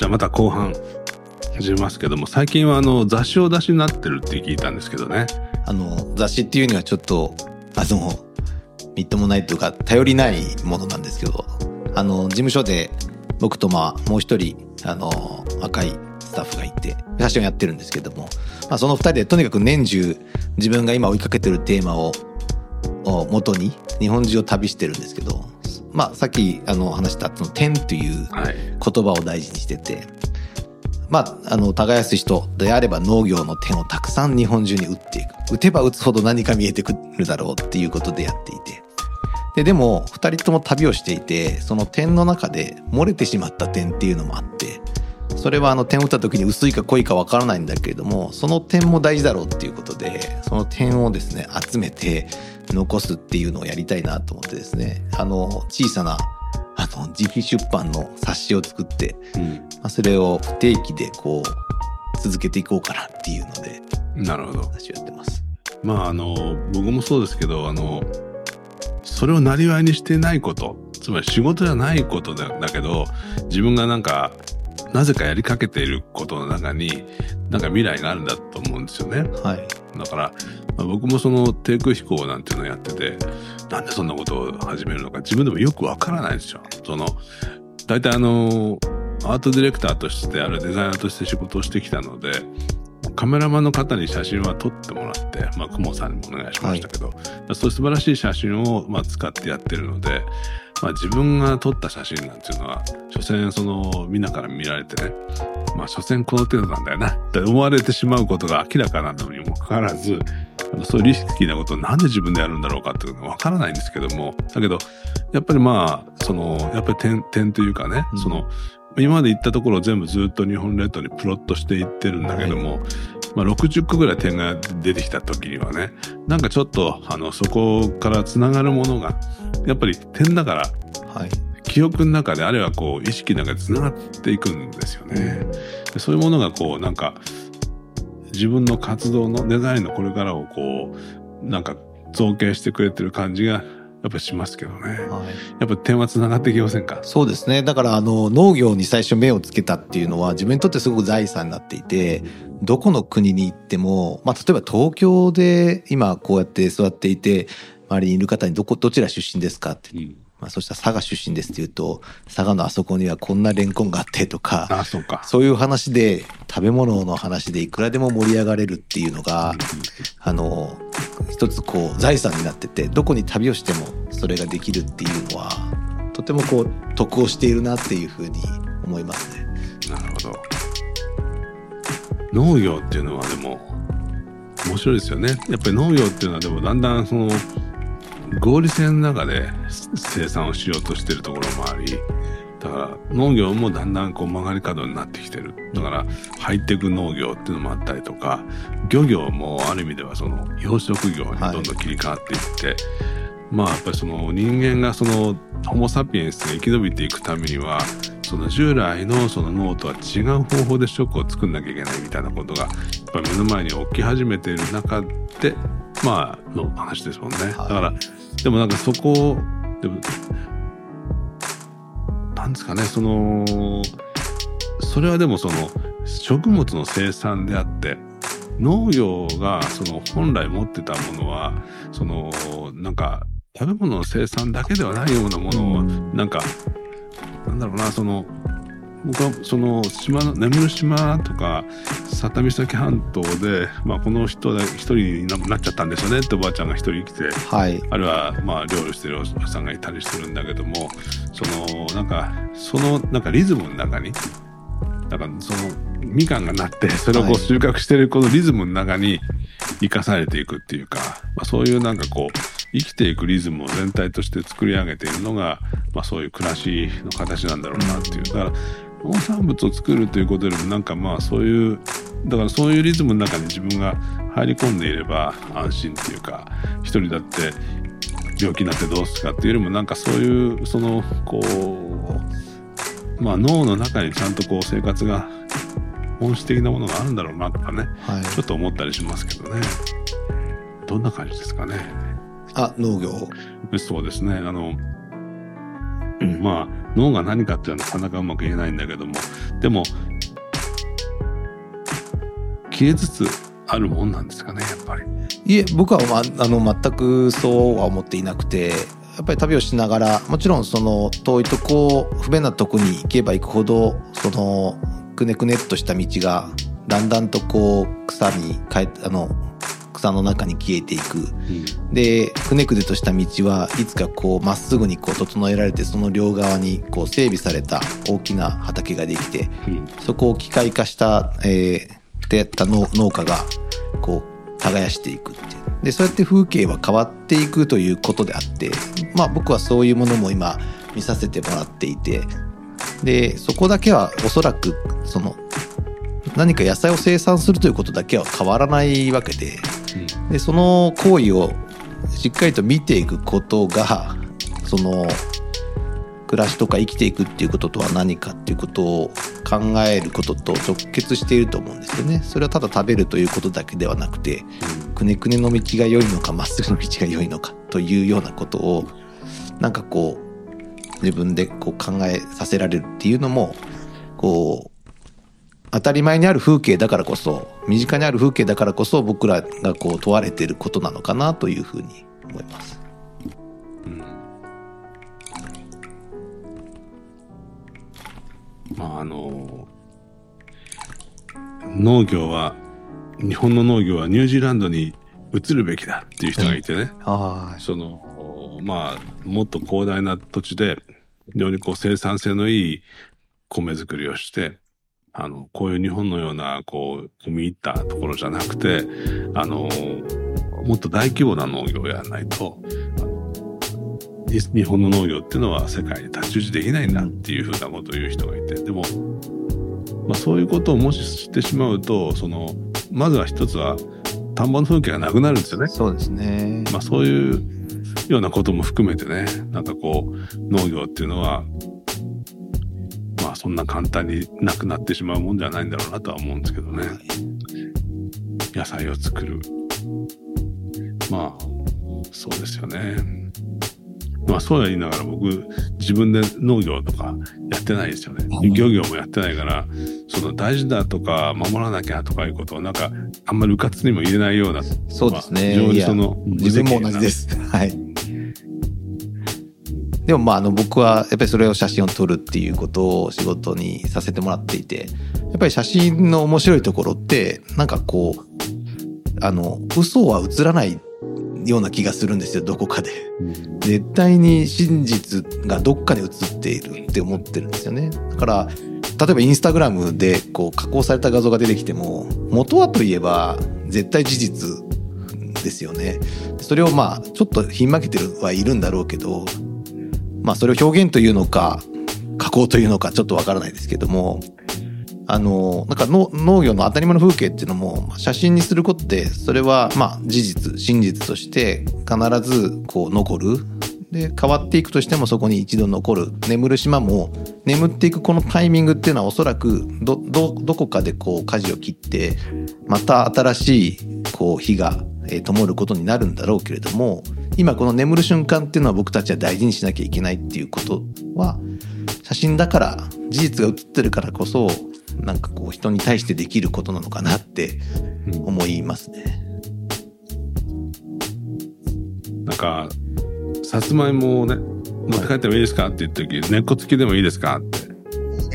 じゃあまた後半始めますけども最近はあの雑誌を出しになってるって聞いたんですけどね。あの雑誌っていうにはちょっとあのみっともないというか頼りないものなんですけどあの事務所で僕とまあもう一人あの若いスタッフがいて写真をやってるんですけども、まあ、その二人でとにかく年中自分が今追いかけてるテーマをを元に日本中を旅してるんですけどまあさっきあの話したその点というはい言葉を大事にしてて、まあ、あの、耕す人であれば農業の点をたくさん日本中に打っていく。打てば打つほど何か見えてくるだろうっていうことでやっていて。で、でも、二人とも旅をしていて、その点の中で漏れてしまった点っていうのもあって、それはあの点を打った時に薄いか濃いかわからないんだけれども、その点も大事だろうっていうことで、その点をですね、集めて残すっていうのをやりたいなと思ってですね、あの、小さな、あの、自費出版の冊子を作って、うんまあ、それを不定期でこう続けていこうかなっていうのでなるほど私はやってます。まああの僕もそうですけどあのそれをなりわいにしてないことつまり仕事じゃないことだだけど自分がなんかなぜかやりかけていることの中になんか未来があるんだと思うんですよね。はい。だから、まあ僕もその低空飛行なんていうのをやっててなんでそんなことを始めるのか自分でもよくわからないんですよ。その大体あのアートディレクターとしてあるいはデザイナーとして仕事をしてきたのでカメラマンの方に写真は撮ってもらって、まあ、クモさんにもお願いしましたけど、そういう素晴らしい写真を、まあ、使ってやってるので、まあ、自分が撮った写真なんていうのは所詮そのみんなから見られてねまあ所詮この程度なんだよなって思われてしまうことが明らかなのにもかかわらずそういうリスキーなことをなんで自分でやるんだろうかっていうのがわからないんですけどもだけどやっぱりまあそのやっぱり点点というかね、うん。その今まで行ったところを全部ずっと日本列島にプロットしていってるんだけども、まあ、60個ぐらい点が出てきた時にはねなんかちょっとあのそこからつながるものがやっぱり点だからはい。記憶の中であるいはこう意識の中でつながっていくんですよね。でそういうものがこうなんか自分の活動のデザインのこれからをこうなんか造形してくれてる感じがやっぱしますけどね。はい。やっぱ点はつながっていきませんか？そうですね。だからあの農業に最初目をつけたっていうのは自分にとってすごく財産になっていて、どこの国に行っても、まあ例えば東京で今こうやって座っていて、周りにいる方にどこ、どちら出身ですかって。うんまあそしたら佐賀出身ですって言うと、佐賀のあそこにはこんなレンコンがあってとか、あそうか。そういう話で、食べ物の話でいくらでも盛り上がれるっていうのが、あの、一つこう財産になってて、どこに旅をしてもそれができるっていうのは、とてもこう得をしているなっていうふうに思いますね。なるほど。農業っていうのはでも面白いですよね。やっぱり農業っていうのはでもだんだんその合理性の中で生産をしようとしてるところもあり、だから農業もだんだんこう曲がり角になってきてる。だからハイテク農業っていうのもあったりとか、漁業もある意味ではその養殖業にどんどん切り替わっていって、まあやっぱりその人間がそのホモ・サピエンスが生き延びていくためにはその従来のその脳とは違う方法で食を作んなきゃいけないみたいなことがやっぱり目の前に起き始めている中でまあの話ですもんね。だからでもなんかそこをでもなんですかねそのそれはでもその食物の生産であって農業がその本来持ってたものはそのなんか食べ物の生産だけではないようなものをなんかなんだろうなその僕はその島の眠る島とか佐多岬半島で、まあ、この人で一人になっちゃったんですよねっておばあちゃんが一人来て。はい。あるいはまあ料理してるおじさんがいたりするんだけどもそのなんかそのなんかリズムの中になんかそのみかんがなって それをこはい。う収穫してるこのリズムの中に生かされていくっていうか、まあ、そういうなんかこう生きていくリズムを全体として作り上げているのが、まあ、そういう暮らしの形なんだろうなっていう。だから農産物を作るということよりもなんかまあそういうだからそういうリズムの中に自分が入り込んでいれば安心っていうか一人だって病気になってどうするかっていうよりもなんかそういうそのこうまあ脳の中にちゃんとこう生活が本質的なものがあるんだろうなとかねはい。ちょっと思ったりしますけどねどんな感じですかねあ、農業。そうですねあのうんまあ脳が何かっていうのはなかなかうまく言えないんだけどもでも消えつつあるもんなんですかねやっぱり。いえ僕は、まあ、の全くそうは思っていなくてやっぱり旅をしながらもちろんその遠いとこ不便なとこに行けば行くほどそのくねくねっとした道がだんだんとこう草に変えあの草の中に消えていく。うん。でくねくねとした道はいつかこうまっすぐにこう整えられてその両側にこう整備された大きな畑ができてうん。そこを機械化した、えー、でやった農農家がこう耕していくっていう。でそうやって風景は変わっていくということであってまあ僕はそういうものも今見させてもらっていてでそこだけはおそらくその何か野菜を生産するということだけは変わらないわけででその行為をしっかりと見ていくことがその暮らしとか生きていくっていうこととは何かっていうことを考えることと直結していると思うんですよね。それはただ食べるということだけではなくてくねくねの道が良いのかまっすぐの道が良いのかというようなことをなんかこう自分でこう考えさせられるっていうのもこう当たり前にある風景だからこそ身近にある風景だからこそ僕らがこう問われていることなのかなというふうに思います。うん。まああの農業は日本の農業はニュージーランドに移るべきだっていう人がいてね、はそのまあもっと広大な土地で非常にこう生産性のいい米作りをしてあのこういう日本のようなこう踏み入ったところじゃなくてあのもっと大規模な農業をやらないと日本の農業っていうのは世界に太刀打ちできないんだっていうふうなことを言う人がいてでも、まあ、そういうことをもししてしまうとそのまずは一つは田んぼの風景がなくなるんですよね。そうですね。まあそういうようなことも含めてね、なんかこう、農業っていうのは、まあそんな簡単になくなってしまうもんじゃないんだろうなとは思うんですけどね。野菜を作る。まあ、そうですよね。まあそうは言いながら僕、自分で農業とかやってないですよね。うん漁業もやってないから、その大事だとか守らなきゃとかいうことをなんかあんまりうかつにも言えないようなそうですね。非常にその自分も同じです。はい。でもまああの僕はやっぱりそれを写真を撮るっていうことを仕事にさせてもらっていてやっぱり写真の面白いところってなんかこうあの嘘は映らないような気がするんですよどこかで。絶対に真実がどっかに映っているって思ってるんですよね。だから例えばインスタグラムでこう加工された画像が出てきても元はといえば絶対事実ですよね。それをまあちょっとひん曲げてるはいるんだろうけどまあそれを表現というのか加工というのかちょっとわからないですけどもあのなんか農業の当たり前の風景っていうのも写真にすることでそれはまあ事実真実として必ずこう残る。で変わっていくとしてもそこに一度残る。眠る島も眠っていくこのタイミングっていうのはおそらくどどどこかでこう舵を切ってまた新しいこう火が、えー灯ることになるんだろうけれども今この眠る瞬間っていうのは僕たちは大事にしなきゃいけないっていうことは写真だから事実が写ってるからこそなんかこう人に対してできることなのかなってうん思いますね。なんか、さつまいもをね、持って帰ってもいいですかって言った時、根っこ付きでもいいですかって。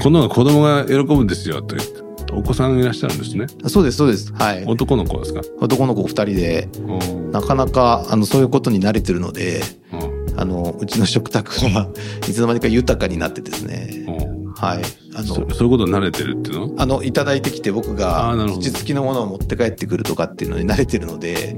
この子供が喜ぶんですよと言って。お子さんいらっしゃるんですね。そうですそうです。はい。男の子ですか？男の子2人でうん。なかなかあのそういうことに慣れてるのでうん。あのうちの食卓が いつの間にか豊かになってですね。うん。はい。あのそそういうことに慣れてるっていうの？あのいただいてきて僕がなるほど。土付きのものを持って帰ってくるとかっていうのに慣れてるので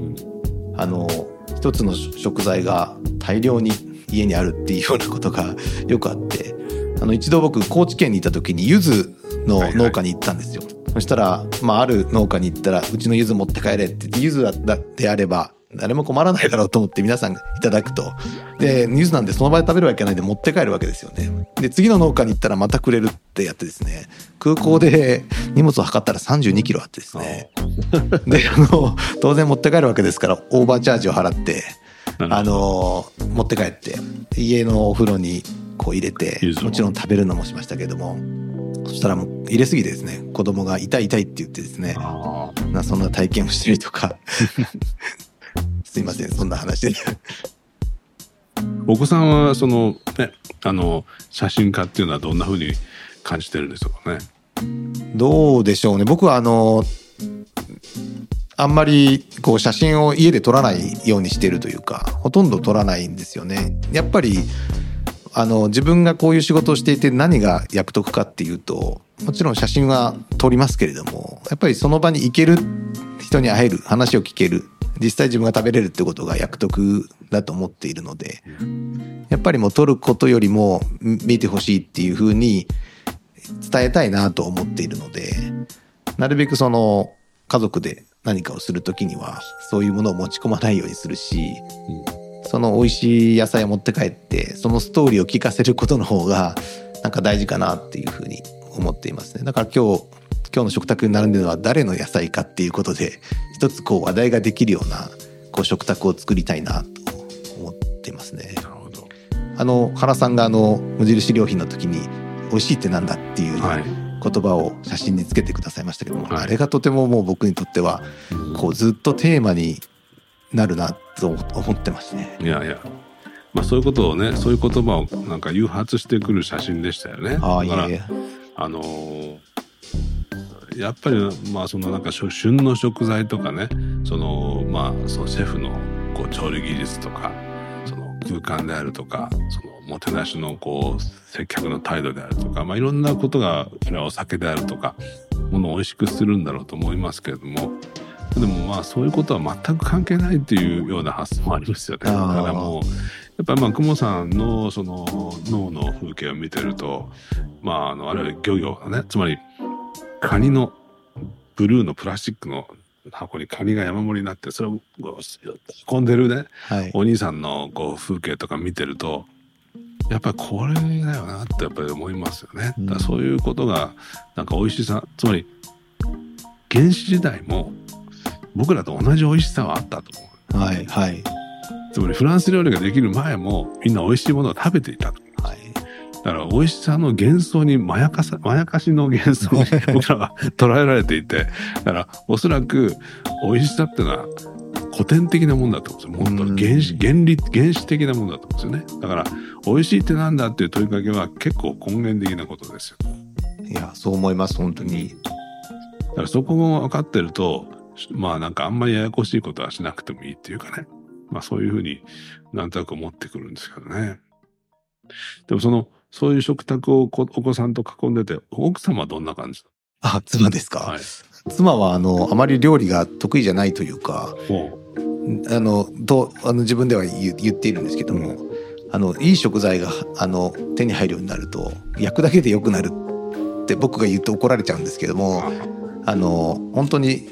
あの一つの食材が大量に家にあるっていうようなことがよくあってあの一度僕高知県にいた時に柚子の農家に行ったんですよ、そしたら、まあ、ある農家に行ったらうちの柚子持って帰れって言って柚子だだであれば誰も困らないだろうと思って皆さんがいただくと。で柚子なんでその場で食べるわけないんで持って帰るわけですよね。で次の農家に行ったらまたくれるってやってですね空港で荷物を測ったら3 2キロあってですね。であの当然持って帰るわけですからオーバーチャージを払ってあの持って帰って家のお風呂にこう入れてもちろん食べるのもしましたけどもそしたらもう入れすぎてですね子供が痛い痛いって言ってですねあなそんな体験をしたりとか。すいませんそんな話で。お子さんはそのねあの写真家っていうのはどんな風に感じてるんでしょうかね？どうでしょうね。僕はあのあんまりこう写真を家で撮らないようにしてるというかほとんど撮らないんですよね。やっぱりあの自分がこういう仕事をしていて何が役得かっていうともちろん写真は撮りますけれどもやっぱりその場に行ける人に会える話を聞ける。実際自分が食べれるってことが役得だと思っているのでやっぱりもう撮ることよりも見てほしいっていうふうに伝えたいなと思っているのでなるべくその家族で何かをする時にはそういうものを持ち込まないようにするし、その美味しい野菜を持って帰ってそのストーリーを聞かせることの方がなんか大事かなっていうふうに思っていますねだから今日今日の食卓に並んでるのは誰の野菜かっていうことで一つこう話題ができるようなこう食卓を作りたいなと思っていますねなるほど。あの原さんがあの無印良品の時に美味しいってなんだっていうはい。言葉を写真につけてくださいましたけども、はいあれがとてももう僕にとってはこうずっとテーマになるなと思ってますね。いやいや。まあそういうことをね、そういう言葉をなんか誘発してくる写真でしたよね。ああいだからえいえあのーやっぱりまあそのなんかし旬の食材とかねそのまあそのシェフのこう調理技術とかその空間であるとかそのもてなしのこう接客の態度であるとかまあいろんなことがそれはお酒であるとかものを美味しくするんだろうと思いますけれどもでもまあそういうことは全く関係ないっていうような発想もありますよね。だからもうやっぱりまあ久保さんのその脳の風景を見てるとまああのあれは漁業だねつまりカニのブルーのプラスチックの箱にカニが山盛りになってそれをこう運んでるねはいお兄さんのこう風景とか見てるとやっぱりこれだよなってやっぱり思いますよね。うんだからそういうことがなんか美味しさつまり原始時代も僕らと同じ美味しさはあったと思う。はいはいつまりフランス料理ができる前もみんな美味しいものを食べていたと。はいだから美味しさの幻想にまやかさ、まやかしの幻想に 僕らは捉えられていて、だからおそらく美味しさっていうのは古典的なもんだと思うんですよ。もっと原始、原理、原始的なもんだと思うんですよね。だから美味しいってなんだっていう問いかけは結構根源的なことですよ。いやそう思います本当にだからそこも分かってると、まあなんかあんまりややこしいことはしなくてもいいっていうかね。まあそういうふうになんとなく思ってくるんですけどね。でもその、そういう食卓をこお子さんと囲んでて、奥様はどんな感じ？あ妻ですか、はい。妻はあのあまり料理が得意じゃないというかもあのとあの自分では言っているんですけども、あのいい食材があの手に入るようになると焼くだけで良くなるって僕が言うと怒られちゃうんですけどもあの本当に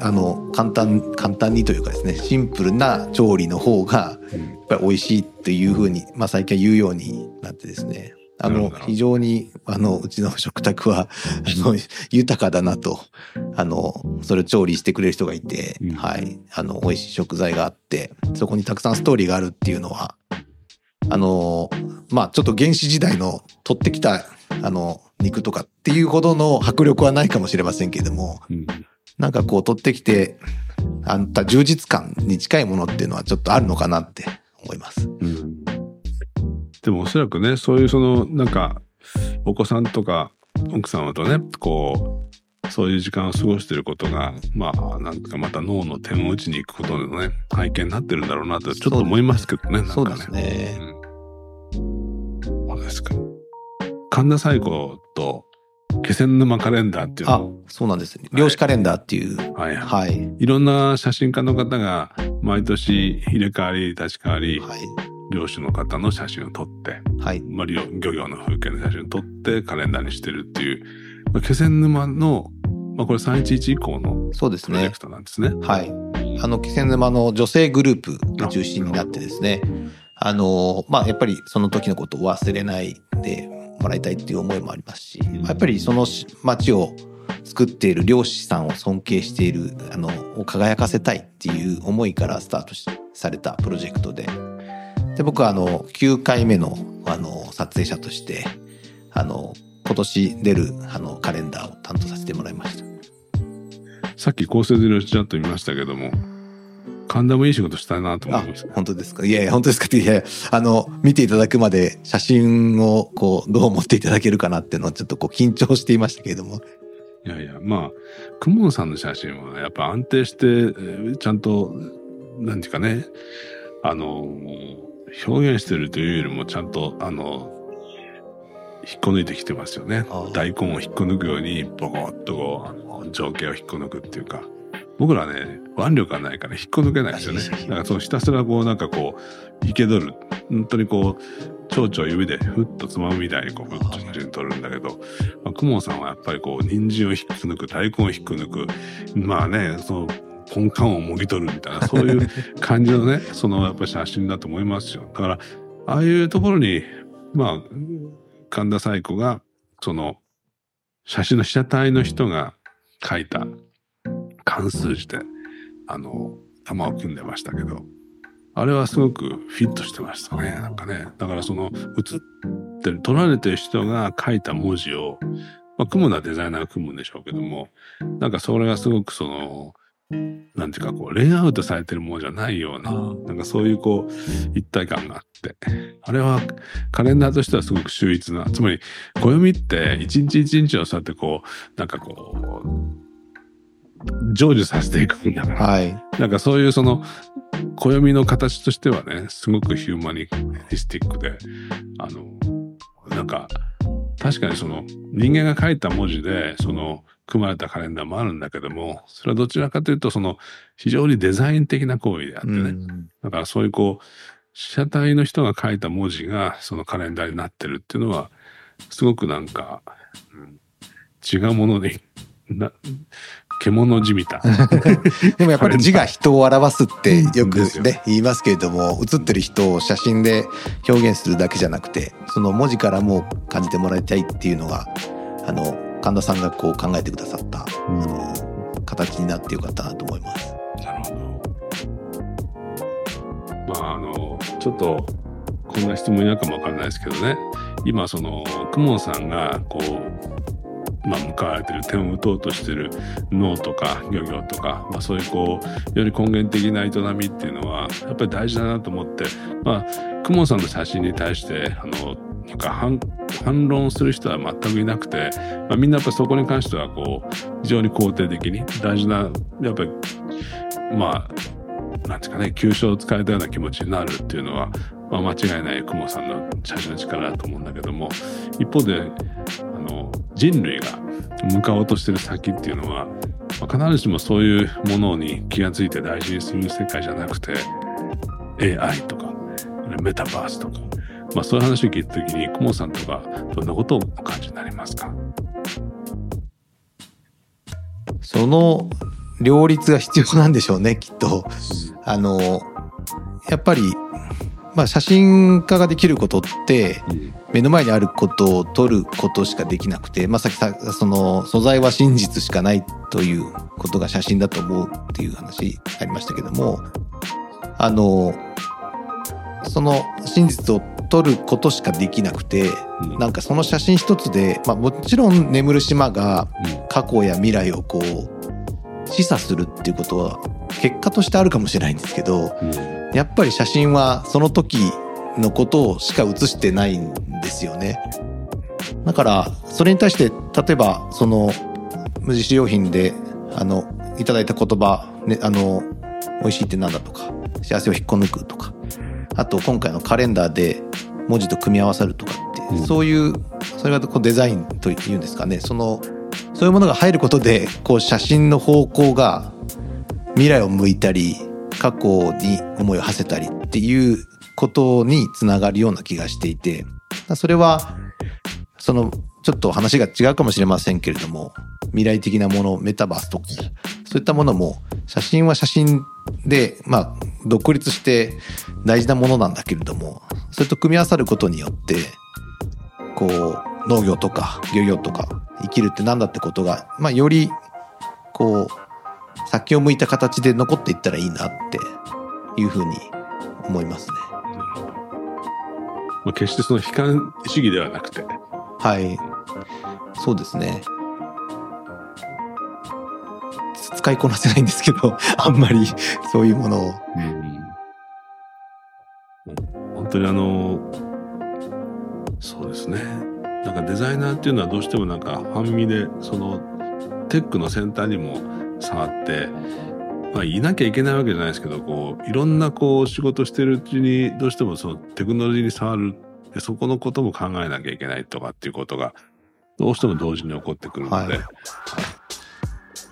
あの簡単簡単にというかですねシンプルな調理の方がやっぱり美味しいっていうふうに、まあ、最近は言うようになってですね。あの非常にあのうちの食卓はあの豊かだなとあのそれを調理してくれる人がいて、うん。はい。あの美味しい食材があってそこにたくさんストーリーがあるっていうのはあのまあちょっと原始時代の取ってきたあの肉とかっていうほどの迫力はないかもしれませんけれどもうんなんかこう取ってきてあんた充実感に近いものっていうのはちょっとあるのかなって思います。うんでもおそらくね、そういうその、なんか、お子さんとか奥様とね、こう、そういう時間を過ごしていることが、まあ、なんかまた脳の点を打ちに行くことのね、背景になってるんだろうなと、ちょっと思いますけどね。そうですね。うん。そうですか。神田西湖と気仙沼カレンダーっていうあのを、、そうなんです。漁師カレンダーっていう。はいはい。はい。いろんな写真家の方が毎年入れ替わり立ち替わり、はい。漁師の方の写真を撮って、はい。まあ、漁漁業の風景の写真を撮ってカレンダーにしてるっていう、まあ、気仙沼の、まあ、これ311以降のプロジェク。トなんですね。はい。あの、気仙沼の女性グループが中心になってですね、あの、まあ、やっぱりその時のことを忘れないでもらいたいっていう思いもありますし、やっぱりその町を作っている漁師さんを尊敬している、あの、を輝かせたいっていう思いからスタートされたプロジェクトで、で、僕はあの、9回目のあの、撮影者として、あの、今年出る、あの、カレンダーを担当させてもらいました。さっき構成でのちらっと見ましたけども、神田もいい仕事したいなと思あいました。、本当ですか？いやいや、本当ですか？って、いやいや、あの、見ていただくまで写真を、こう、どう思っていただけるかなっていうのをちょっとこう、緊張していましたけれども。いやいや、まあ、クモンさんの写真はね、やっぱ安定して、えーちゃんと、なんていうかね、あの、表現してるというよりも、ちゃんと、あの、引っこ抜いてきてますよね。大根を引っこ抜くように、ボコッとこう情景を引っこ抜くっていうか、僕らね、腕力がないから引っこ抜けないですよね。だからそうひたすらこう、なんかこう、生け取る。本当にこう、蝶々を指でふっとつまむみたいにこう、ふっと写真撮るんだけど、まあ、クモンさんはやっぱりこう、人参を引っこ抜く、大根を引っこ抜く、まあね、その、根幹をもぎ取るみたいな、そういう感じのね、そのやっぱり写真だと思いますよ。だから、ああいうところに、まあ、神田彩子が、その、写真の被写体の人が書いた関数字で、あの、玉を組んでましたけど、あれはすごくフィットしてましたね。なんかね。だからその、写ってる、撮られてる人が書いた文字を、まあ、組むのはデザイナーが組むんでしょうけども、なんかそれがすごくその、なんていうかこう、レイアウトされてるものじゃないような、なんかそういうこう、一体感があって、あれはカレンダーとしてはすごく秀逸な、つまり、暦って一日一日をそうやってこう、なんかこう、成就させていくんだから、はい。なんかそういうその、暦の形としてはね、すごくヒューマニスティックで、あの、なんか、確かにその、人間が書いた文字で、その、組まれたカレンダーもあるんだけども、それはどちらかというと、その、非常にデザイン的な行為であってね、うん。だからそういうこう、被写体の人が書いた文字がそのカレンダーになってるっていうのは、すごくなんか、うん違うものに、な、獣じみた。でもやっぱり字が人を表すってよくね、言いますけれども、写ってる人を写真で表現するだけじゃなくて、その文字からも感じてもらいたいっていうのが、あの、神田さんがこう考えてくださった、あの、形になってよかったなと思います。なるほど。まあ、あの、ちょっと、こんな質問嫌かもわからないですけどね。今、その、クモンさんが、こう、まあ、向かわれてる、点を打とうとしてる脳とか漁業とか、まあ、そういうこう、より根源的な営みっていうのは、やっぱり大事だなと思って、まあ、クモさんの写真に対して、あの、なんか反、反論する人は全くいなくて、まあ、みんなやっぱそこに関しては、こう、非常に肯定的に、大事な、やっぱり、まあ、なんていうかね、急所を使えたような気持ちになるっていうのは、まあ、間違いないクモさんの写真の力だと思うんだけども、一方で、人類が向かおうとしてる先っていうのは、まあ、必ずしもそういうものに気がついて大事にする世界じゃなくて、AI とか、メタバースとか、まあそういう話を聞いたときに、クモさんとか、どんなことをお感じになりますか？その両立が必要なんでしょうね、きっと。あの、やっぱり、まあ写真家ができることって、目の前にあることを撮ることしかできなくて、まあ、さっきさ、その素材は真実しかないということが写真だと思うっていう話ありましたけども、あの、その真実を撮ることしかできなくて、うん。なんかその写真一つで、まあもちろん眠る島が過去や未来をこう示唆するっていうことは結果としてあるかもしれないんですけど、うんやっぱり写真はその時のことをしか写してないんですよね。だから、それに対して、例えば、その、無印良品で、あの、いただいた言葉、ね、あの、美味しいってなんだとか、幸せを引っこ抜くとか、あと、今回のカレンダーで文字と組み合わさるとかって、うんそういう、それがこうデザインというんですかね、その、そういうものが入ることで、こう写真の方向が未来を向いたり、過去に思いを馳せたりっていうことにつながるような気がしていて、それは、その、ちょっと話が違うかもしれませんけれども、未来的なもの、メタバースとか、そういったものも、写真は写真で、まあ、独立して大事なものなんだけれども、それと組み合わさることによって、こう、農業とか漁業とか生きるってなんだってことが、まあ、より、こう、先を向いた形で残っていったらいいなっていうふうに思いますね。まあ、決してその悲観主義ではなくて、はい。そうですね。つ使いこなせないんですけど、あんまりそういうものを。本当にあの、そうですね。なんかデザイナーっていうのはどうしてもなんか半身で、そのテックの先端にも触って、まあいなきゃいけないわけじゃないですけど、こう、いろんなこう仕事してるうちにどうしてもそのテクノロジーに触る、でそこのことも考えなきゃいけないとかっていうことが、どうしても同時に起こってくるので、はい。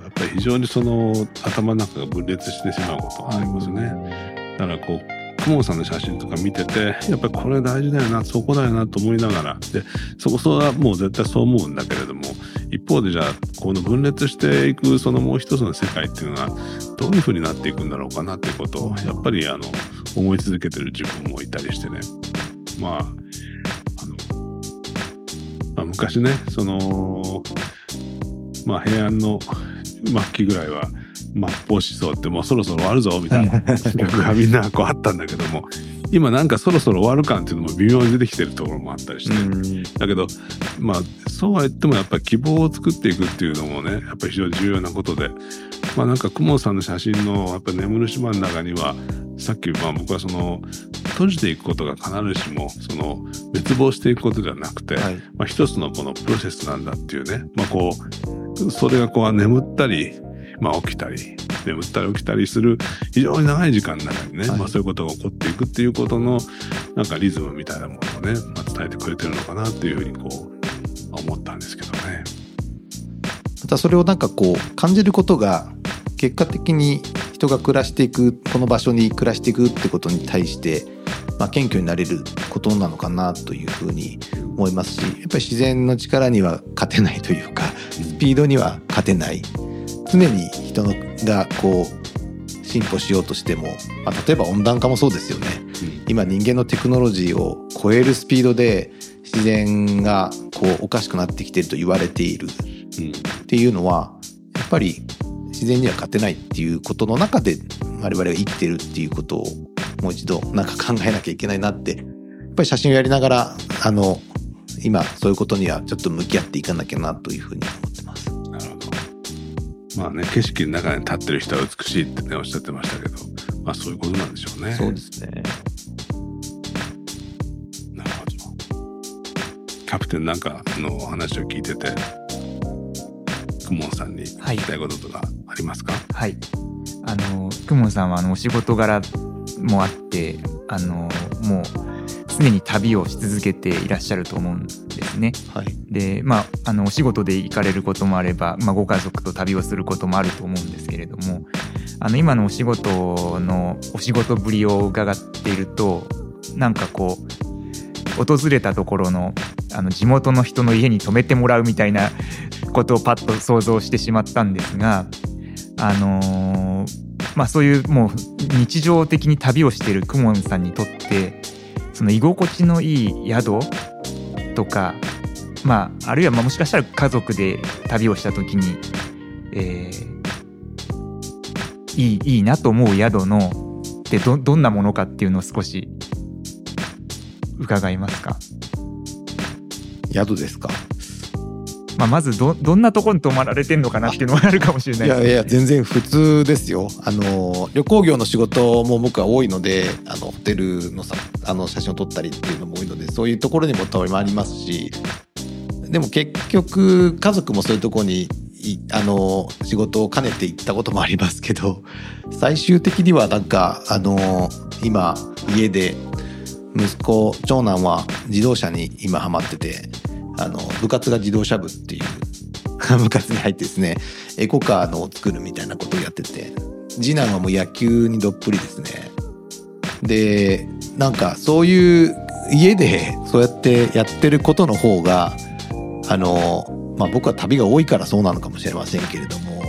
やっぱり非常にその頭の中が分裂してしまうことがありますね。だからこう、クモンさんの写真とか見てて、やっぱりこれ大事だよな、そこだよなと思いながら、で、そこそはもう絶対そう思うんだけれども、一方でじゃあ、この分裂していくそのもう一つの世界っていうのは、どういう風になっていくんだろうかなっていうことを、やっぱりあの、思い続けてる自分もいたりしてね。まあ、あの、まあ、昔ね、その、まあ平安の末期ぐらいは、末法思想ってもうそろそろ終わるぞみたいな 企画がみんなこうあったんだけども、今なんかそろそろ終わる感っていうのも微妙に出てきてるところもあったりして、だけど、まあ、そうは言ってもやっぱり希望を作っていくっていうのもね、やっぱり非常に重要なことで、まあなんか、クモンさんの写真のやっぱり眠る島の中には、さっきまあ僕はその、閉じていくことが必ずしも、その、滅亡していくことではなくて、はい。まあ一つのこのプロセスなんだっていうね、まあこう、それがこう眠ったり、まあ起きたり、眠ったり起きたりする非常に長い時間の中にね、はい。まあそういうことが起こっていくっていうことの、なんかリズムみたいなものをね、まあ、伝えてくれてるのかなっていうふうにこう、思ったんですけどね。またそれをなんかこう感じることが結果的に人が暮らしていくこの場所に暮らしていくってことに対して、まあ、謙虚になれることなのかなというふうに思いますしやっぱり自然の力には勝てないというかスピードには勝てない常に人のがこう進歩しようとしても、まあ、例えば温暖化もそうですよね今人間のテクノロジーを超えるスピードで自然がこうおかしくなってきていると言われているうん。っていうのはやっぱり自然には勝てないっていうことの中で我々が生きてるっていうことをもう一度なんか考えなきゃいけないなってやっぱり写真をやりながらあの今そういうことにはちょっと向き合っていかなきゃなというふうに思って。まあね、景色の中に立ってる人は美しいってね、おっしゃってましたけど、まあそういうことなんでしょうね。そうですね。なるほど。キャプテンなんかのお話を聞いてて、クモンさんに聞はいきたいこととかありますか、はい。あの、くもんさんはあのお仕事柄もあって、あの、もう常に旅をし続けていらっしゃると思うんですね。はい。で、まあ、あの、お仕事で行かれることもあれば、まあ、ご家族と旅をすることもあると思うんですけれども、あの、今のお仕事の、お仕事ぶりを伺っていると、なんかこう、訪れたところの、あの、地元の人の家に泊めてもらうみたいなことをパッと想像してしまったんですが、あのーまあそういうもう日常的に旅をしているクモンさんにとってその居心地のいい宿とかまああるいはまあもしかしたら家族で旅をした時に、えーいいいいなと思う宿のってどどんなものかっていうのを少し伺いますか、宿ですか？まあ、まずどどんなところに泊まられてんのかなっていうのがあるかもしれないですいやいや全然普通ですよ。あの旅行業の仕事も僕は多いので、あのホテルのさあの写真を撮ったりっていうのも多いので、そういうところにもたまりますし、でも結局家族もそういうとこにあの仕事を兼ねて行ったこともありますけど、最終的にはなんかあの今家で息子長男は自動車に今ハマってて、あの部活が自動車部っていう 部活に入ってですね。エコカーのを作るみたいなことをやってて次男はもう野球にどっぷりですねでなんかそういう家でそうやってやってることの方があのまあ僕は旅が多いからそうなのかもしれませんけれども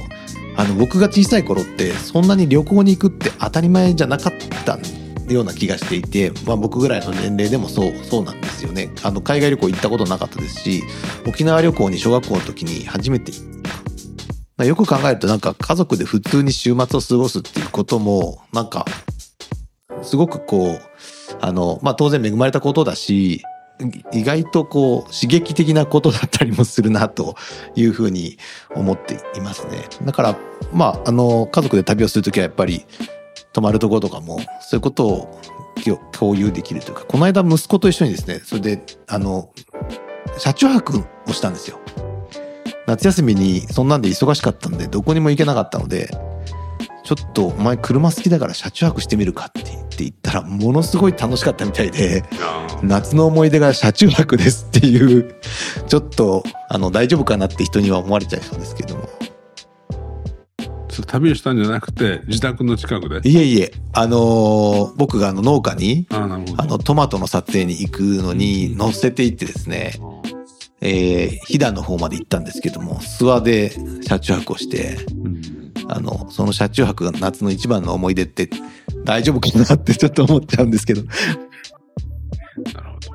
あの僕が小さい頃ってそんなに旅行に行くって当たり前じゃなかったような気がしていて、まあ、僕ぐらいの年齢でもそうそうなんですよね。あの海外旅行行ったことなかったですし沖縄旅行に小学校の時に初めて行まあよく考えるとなんか家族で普通に週末を過ごすっていうこともなんかすごくこうあの、まあ、当然恵まれたことだし、意外とこう刺激的なことだったりもするなというふうに思っていますね。だから、まあ、あの、家族で旅をするときはやっぱり泊まるところとかもそういうことを共有できるというか、この間息子と一緒にですね、それで、あの、車中泊をしたんですよ。夏休みにそんなんで忙しかったんで、どこにも行けなかったので、ちょっとお前車好きだから車中泊してみるかって言って言ったら、ものすごい楽しかったみたいで、夏の思い出が車中泊ですっていう、ちょっと、あの、大丈夫かなって人には思われちゃいそうですけども。旅をしたんじゃなくて自宅の近くで？いえいえあのー、僕があの農家にあのトマトの撮影に行くのに乗せていってですね、えー、飛騨の方まで行ったんですけども諏訪で車中泊をして、うん、あのその車中泊が夏の一番の思い出って大丈夫かなって ちょっと思っちゃうんですけど。なるほど。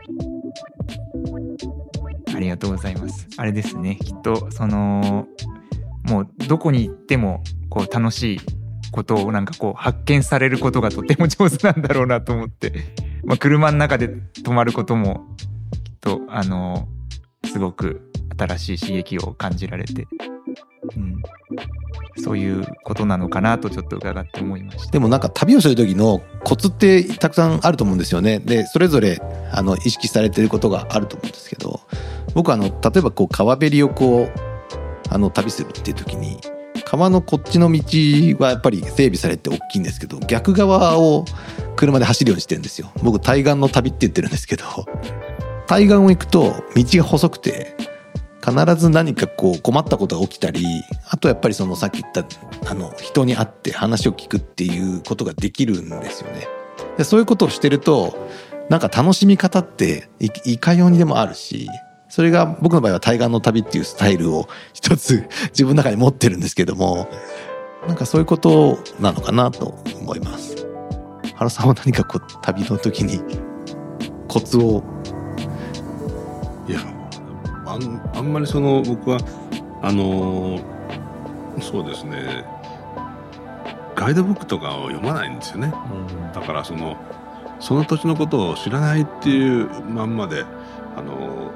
ありがとうございます。あれですね。きっとそのもうどこに行ってもこう楽しいことをなんかこう発見されることがとても上手なんだろうなと思って、まあ、車の中で泊まることもきっとあのすごく新しい刺激を感じられて、うん、そういうことなのかなとちょっと伺って思いました。でもなんか旅をする時のコツってたくさんあると思うんですよね。でそれぞれあの意識されてることがあると思うんですけど僕はあの例えばこう川べりをこうあの旅するっていう時に川のこっちの道はやっぱり整備されて大きいんですけど逆側を車で走るようにしてるんですよ。僕対岸の旅って言ってるんですけど対岸を行くと道が細くて必ず何かこう困ったことが起きたりあとやっぱりそのさっき言ったあの人に会って話を聞くっていうことができるんですよねでそういうことをしてるとなんか楽しみ方っていかようにでもあるしそれが僕の場合は対岸の旅っていうスタイルを一つ自分の中に持ってるんですけども、なんかそういうことなのかなと思います。原さんは何かこう旅の時にコツをいやあんあんまりその僕はあのそうですね。ガイドブックとかを読まないんですよね、うん、だからそのその土地のことを知らないっていうまんまであの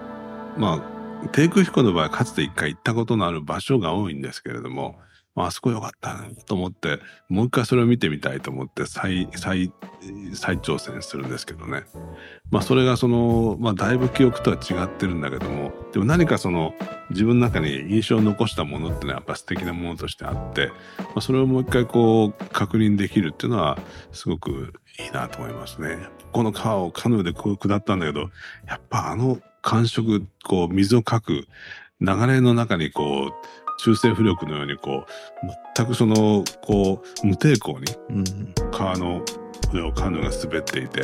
まあ、低空飛行の場合、かつて一回行ったことのある場所が多いんですけれども、まあ、あそこ良かったなと思って、もう一回それを見てみたいと思って再、再、再挑戦するんですけどね。まあ、それがその、まあ、だいぶ記憶とは違ってるんだけども、でも何かその、自分の中に印象を残したものっていうのはやっぱ素敵なものとしてあって、まあ、それをもう一回こう、確認できるっていうのは、すごくいいなと思いますね。この川をカヌーでこう下ったんだけど、やっぱあの感触、こう、水をかく流れの中にこう、中性浮力のようにこう、全くその、こう、無抵抗に、川の上をカヌーが滑っていて、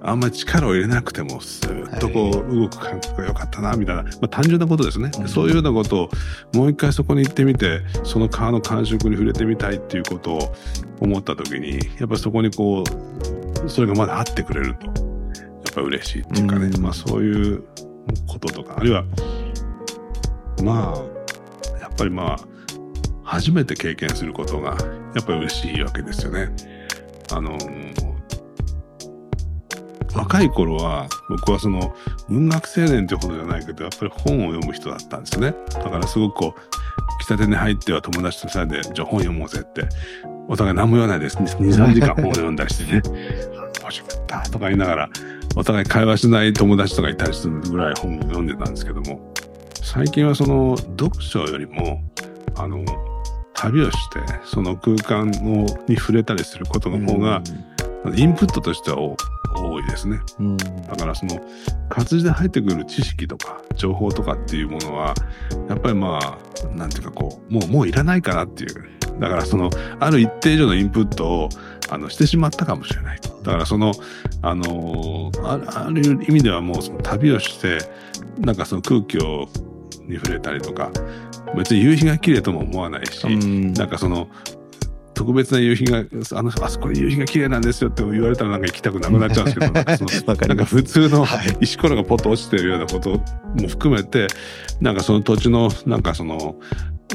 あんまり力を入れなくても、スーッとこう、動く感覚が良かったな、みたいな、まあ単純なことですね、うん。そういうようなことを、もう一回そこに行ってみて、その川の感触に触れてみたいっていうことを思った時に、やっぱりそこにこう、それがまだ合ってくれると。ぱ嬉しいっていうかね、うん、まあそういうこととか、あるいは、まあ、やっぱりまあ、初めて経験することが、やっぱり嬉しいわけですよね。あの、若い頃は、僕はその、文学青年ってほどじゃないけど、やっぱり本を読む人だったんですよね。だからすごくこう、喫茶店に入っては友達と二人で、じゃあ本読もうぜって、お互い何も言わないです。2、3時間本を読んだりしてね、面白かったとか言いながら、お互い会話しない友達とかいたりするぐらい本を読んでたんですけども、最近はその読書よりも、あの、旅をして、その空間をに触れたりすることの方が、インプットとしては多いですね。だからその活字で入ってくる知識とか情報とかっていうものは、やっぱりまあ、なんていうかこう、もう、もういらないかなっていう。だからその、ある一定以上のインプットをあのしてしまったかもしれない。だからその、あのあある意味ではもうその旅をして、なんかその空気をに触れたりとか、別に夕日が綺麗とも思わないし、ん。なんかその、特別な夕日が、あの、あそこに夕日が綺麗なんですよって言われたらなんか行きたくなくなっちゃうんですけど、なんかそのなんか普通の石ころがポッと落ちてるようなことも含めて、なんかその土地の、なんかその、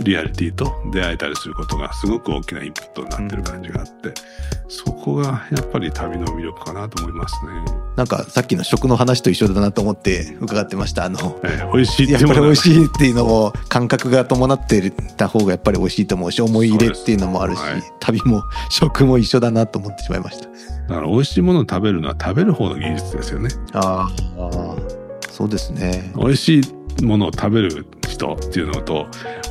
リアリティと出会えたりすることがすごく大きなインプットになってる感じがあって、そこがやっぱり旅の魅力かなと思いますね。なんかさっきの食の話と一緒だなと思って伺ってました。あの、えー美味しいやっぱり美味い。しいっていうのも感覚が伴ってた方がやっぱり美味しいと思うし、思い入れっていうのもあるし、はい旅も 食も一緒だなと思ってしまいました。だから美味しいものを食べるのは食べる方の技術ですよね。ああ、そうですね。美味しいものを食べる人っていうのと、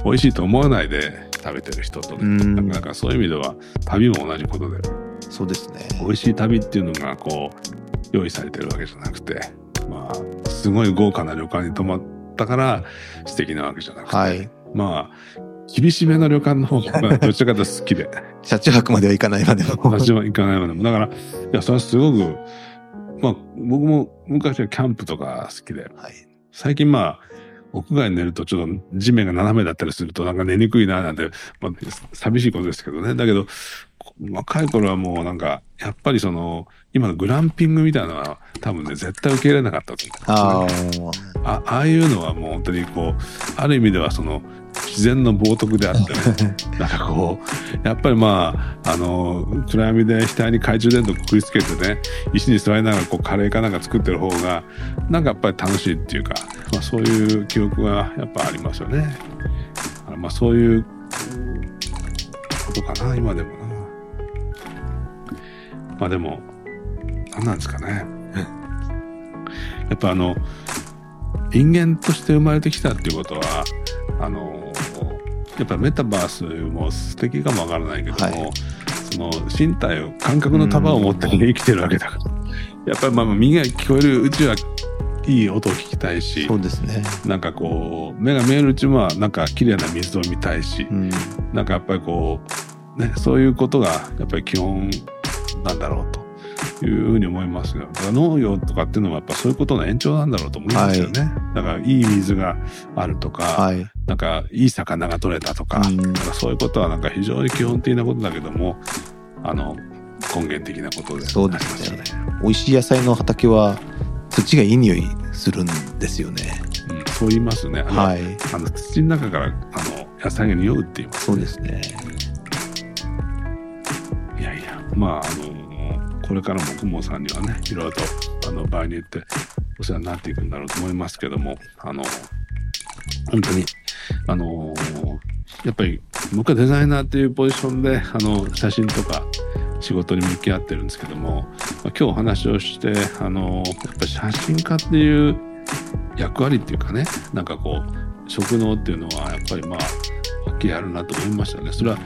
美味しいと思わないで食べてる人とね、うんなかなかそういう意味では旅も同じことで、そうですね。美味しい旅っていうのがこう、用意されてるわけじゃなくて、まあ、すごい豪華な旅館に泊まったから素敵なわけじゃなくて、はい。まあ、厳しめの旅館の方が、ま あどちらかと好きで、車中泊まではいかないまでも。私は行かないまでも。だから、いや、それはすごく、まあ、僕も昔はキャンプとか好きで、はい。最近まあ、屋外に寝るとちょっと地面が斜めだったりするとなんか寝にくいななんて、まあ、寂しいことですけどね。だけど、若い頃はもうなんか、やっぱりその、今のグランピングみたいなのは多分ね、絶対受け入れなかったと思うねああ、あいうのはもう本当にこうある意味ではその自然の冒涜であってね なんかこうやっぱりまああの暗闇で額に懐中電灯くくりつけてね石に座りながらこうカレーかなんか作ってる方がなんかやっぱり楽しいっていうか、まあ、そういう記憶がやっぱありますよね。あまあそういうことかな今でもな。まあでも何なんですかね。やっぱあの人間として生まれてきたっていうことはあのやっぱメタバースも素敵かもわからないけども、はいその身体を感覚の束を持って生きてるわけだからやっぱりまあまあ耳が聞こえるうちはいい音を聞きたいしそうですね。なんかこう目が見えるうちはなんか綺麗な水を見たいし、うん。なんかやっぱりこうねそういうことがやっぱり基本なんだろうと。いうふうに思いますよ。だから農業とかっていうのはやっぱそういうことの延長なんだろうと思いますよね。だからいい水があるとか、はい。なんかいい魚が取れたとか、うんなんかそういうことはなんか非常に基本的なことだけども、あの根源的なことでそうですね。美味しい野菜の畑は土がいい匂いするんですよね。うん、そう言いますね。はい。あの土の中からあの野菜が匂うって言います。そうですね。いやいや、まああのこれからもくもさんにはね、いろいろとあの場合によってお世話になっていくんだろうと思いますけども、あの本当にあのやっぱり僕はデザイナーっていうポジションであの写真とか仕事に向き合ってるんですけども、ま今日お話をしてあのやっぱり写真家っていう役割っていうかねなんかこう職能っていうのはやっぱりまあ大きいあるなと思いましたね。それは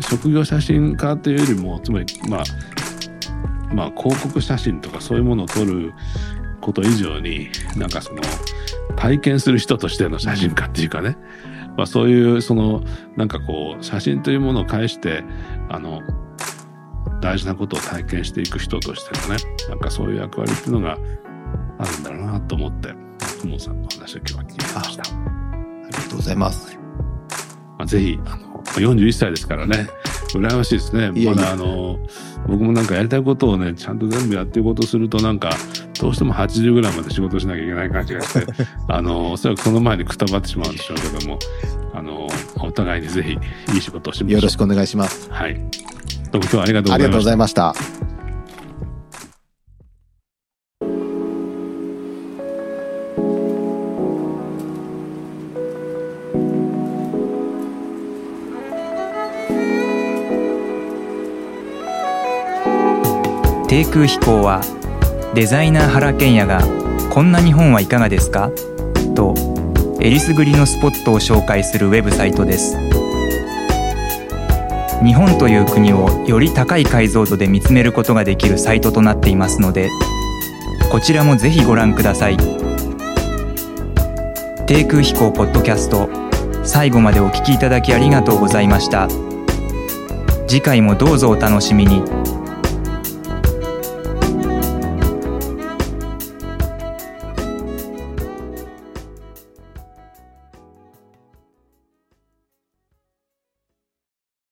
職業写真家というよりもつまりまあまあ広告写真とかそういうものを撮ること以上になんかその体験する人としての写真家っていうかね、まあ、そういうそのなんかこう写真というものを介してあの大事なことを体験していく人としてのねなんかそういう役割っていうのがあるんだろうなと思って久保さんの話を今日は聞いてました。ありがとうございます。まあ、ぜひあの41歳ですからね羨ましいですね。まだあの僕もなんかやりたいことをねちゃんと全部やっていこうとするとなんかどうしても80ぐらいまで仕事しなきゃいけない感じがして あのおそらくその前にくたばってしまうんでしょうけどもあのお互いにぜひいい仕事をしましょう。よろしくお願いします。はい。どうも今日はありがとうありがとうごございましたざいました。低空飛行はデザイナー原賢也が「こんな日本はいかがですか?」とえりすぐりのスポットを紹介するウェブサイトです。日本という国をより高い解像度で見つめることができるサイトとなっていますのでこちらもぜひご覧ください。低空飛行ポッドキャスト最後までお聞きいただきありがとうございました。次回もどうぞお楽しみに。